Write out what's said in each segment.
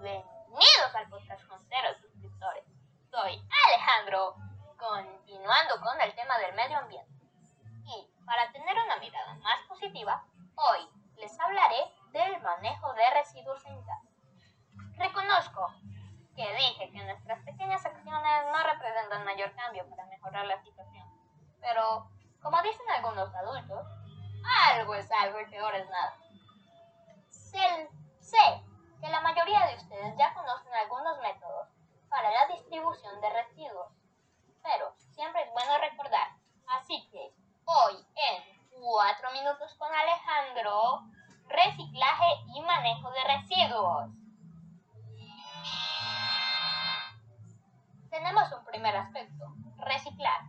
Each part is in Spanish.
Bienvenidos al podcast con cero suscriptores. Soy Alejandro, continuando con el tema del medio ambiente. Y para tener una mirada más positiva, hoy les hablaré del manejo de residuos en casa. Reconozco que dije que nuestras pequeñas acciones no representan mayor cambio para mejorar la situación, pero como dicen algunos adultos, algo es algo y peor es nada. Sé que la mayoría de ustedes ya conocen algunos métodos para la distribución de residuos, pero siempre es bueno recordar. Así que hoy en 4 minutos con Alejandro, reciclaje y manejo de residuos. Tenemos un primer aspecto, reciclar.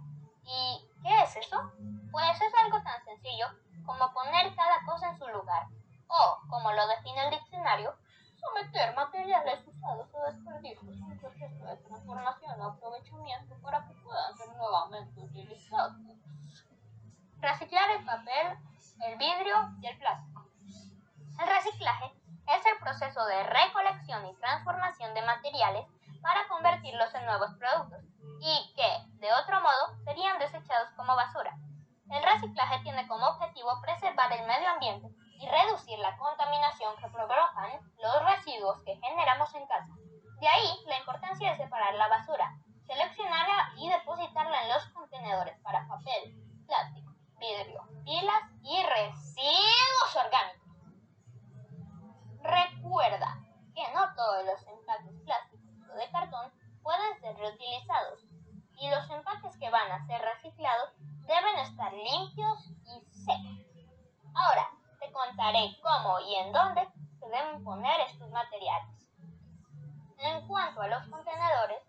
¿Y qué es eso? Pues es algo tan sencillo como poner cada cosa en su lugar o, como lo define el diccionario, someter materiales usados o desperdicios a un proceso de transformación o aprovechamiento para que puedan ser nuevamente utilizados. Reciclar el papel, el vidrio y el plástico. El reciclaje es el proceso de recolección y transformación de materiales para convertirlos en nuevos productos y que, de otro modo, serían desechados como basura. El reciclaje tiene como objetivo preservar el medio ambiente y reducir la contaminación que provocan los residuos que generamos en casa. De ahí la importancia de separar la basura, seleccionarla y depositarla en los contenedores para papel, plástico, vidrio, pilas y residuos orgánicos. Recuerda que no todos los empaques plásticos o de cartón pueden ser reutilizados y los empaques que van a ser reciclados deben estar limpios y secos. Ahora, contaré cómo y en dónde se deben poner estos materiales. En cuanto a los contenedores,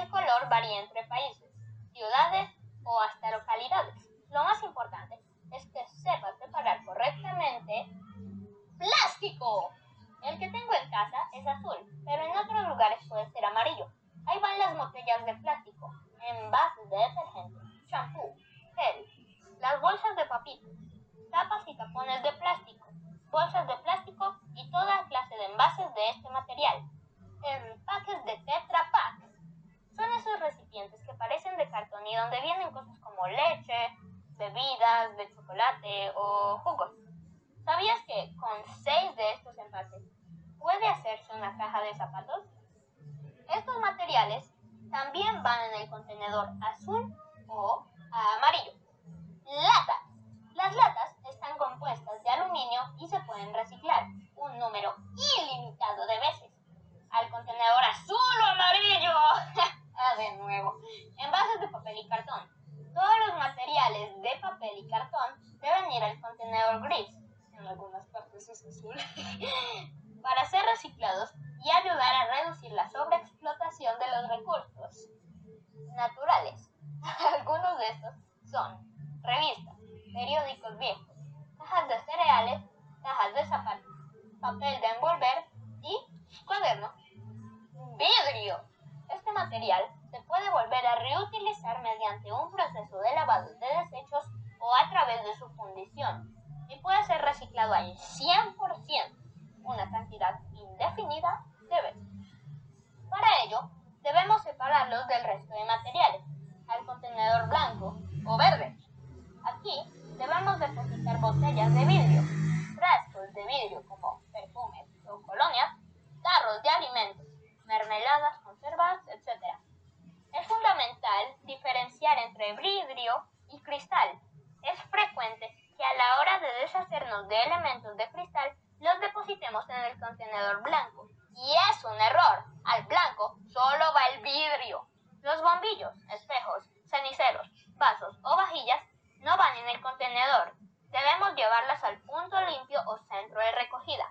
el color varía entre países, ciudades o hasta localidades. Lo más importante es que sepas separar correctamente plástico. El que tengo en casa es azul, pero en otros lugares puede ser amarillo. Ahí van las botellas de plástico, envases de detergente, champú, gel, las bolsas de papitas, tapas y tapones de plástico, bolsas de plástico y toda clase de envases de este material. Empaques de Tetra Pak. Son esos recipientes que parecen de cartón y donde vienen cosas como leche, bebidas de chocolate o jugos. ¿Sabías que con seis de estos empaques puede hacerse una caja de zapatos? Materiales también van en el contenedor azul o amarillo. Lata. Las latas están compuestas de aluminio y se pueden reciclar un número ilimitado de veces. Al contenedor azul o amarillo. ah, de nuevo. Envases de papel y cartón. Todos los materiales de papel y cartón deben ir al contenedor gris. En algunas partes es azul. para ser reciclados y ayudar a reducir la sobreexplotación de los recursos naturales. Algunos de estos son revistas, periódicos viejos, cajas de cereales, cajas de zapatos, papel de envolver y cuaderno. Vidrio. Este material se puede volver a reutilizar mediante un proceso de lavado de desechos o a través de su fundición y puede ser reciclado al 100%, una cantidad indefinida separarlos del resto de materiales, al contenedor blanco o verde. Aquí debemos depositar botellas de vidrio, frascos de vidrio como perfumes o colonias, tarros de alimentos, mermeladas, conservas, etc. Es fundamental diferenciar entre vidrio y cristal. Es frecuente que a la hora de deshacernos de elementos de cristal los depositemos en el contenedor blanco. Y es un error. Al blanco solo va el vidrio. Los bombillos, espejos, ceniceros, vasos o vajillas no van en el contenedor. Debemos llevarlas al punto limpio o centro de recogida.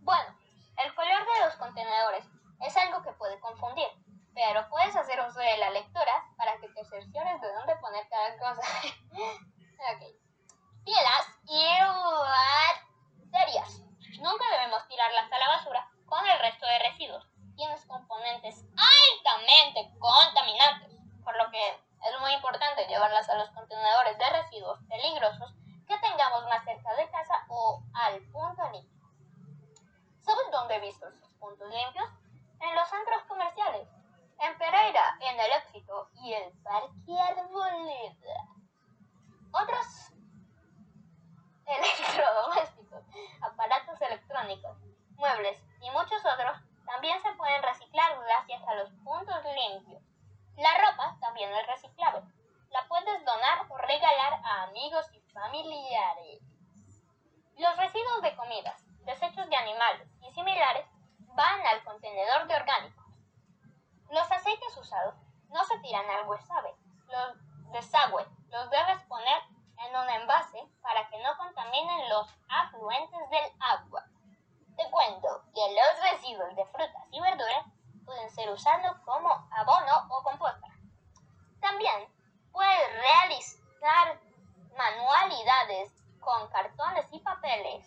Bueno, el color de los contenedores es algo que puede confundir, pero puedes hacer uso de la lectura para que te cerciores de dónde poner cada cosa. ok. Pielas y baterías. Nunca debemos tirarlas a la basura con el resto de residuos. Tienes componentes altamente contaminantes, por lo que es muy importante llevarlas a los contenedores de residuos peligrosos que tengamos más cerca de casa o al punto limpio. dónde he visto esos puntos limpios? En los centros comerciales. En Pereira, en El Éxito y el Parque Arboleda. Otros electrodomésticos, aparatos electrónicos, muebles y muchos otros también se pueden reciclar gracias a los puntos limpios. La ropa también es reciclable. La puedes donar o regalar a amigos y familiares. Los residuos de comidas, desechos de animales y similares van al contenedor de orgánicos. Los aceites usados no se tiran al desagüe. Los desagüe los debes poner en un envase para que no contaminen los afluentes del agua. Que los residuos de frutas y verduras pueden ser usados como abono o composta. También puedes realizar manualidades con cartones y papeles.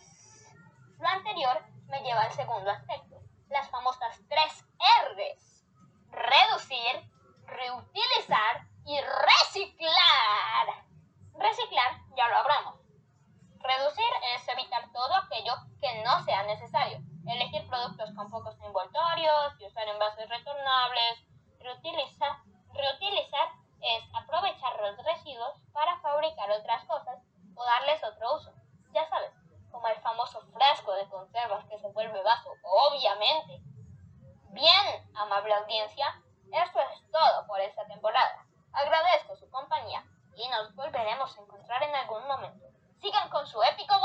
Lo anterior me lleva al segundo aspecto, las famosas tres R's. Reducir, reutilizar y reciclar. Reciclar ya lo hablamos. Reducir es evitar todo aquello que no sea necesario. Elegir productos con pocos envoltorios y usar envases retornables. Reutilizar, reutilizar es aprovechar los residuos para fabricar otras cosas o darles otro uso. Ya sabes, como el famoso frasco de conservas que se vuelve vaso, obviamente. Bien, amable audiencia, eso es todo por esta temporada. Agradezco su compañía y nos volveremos a encontrar en algún momento. Sigan con su épica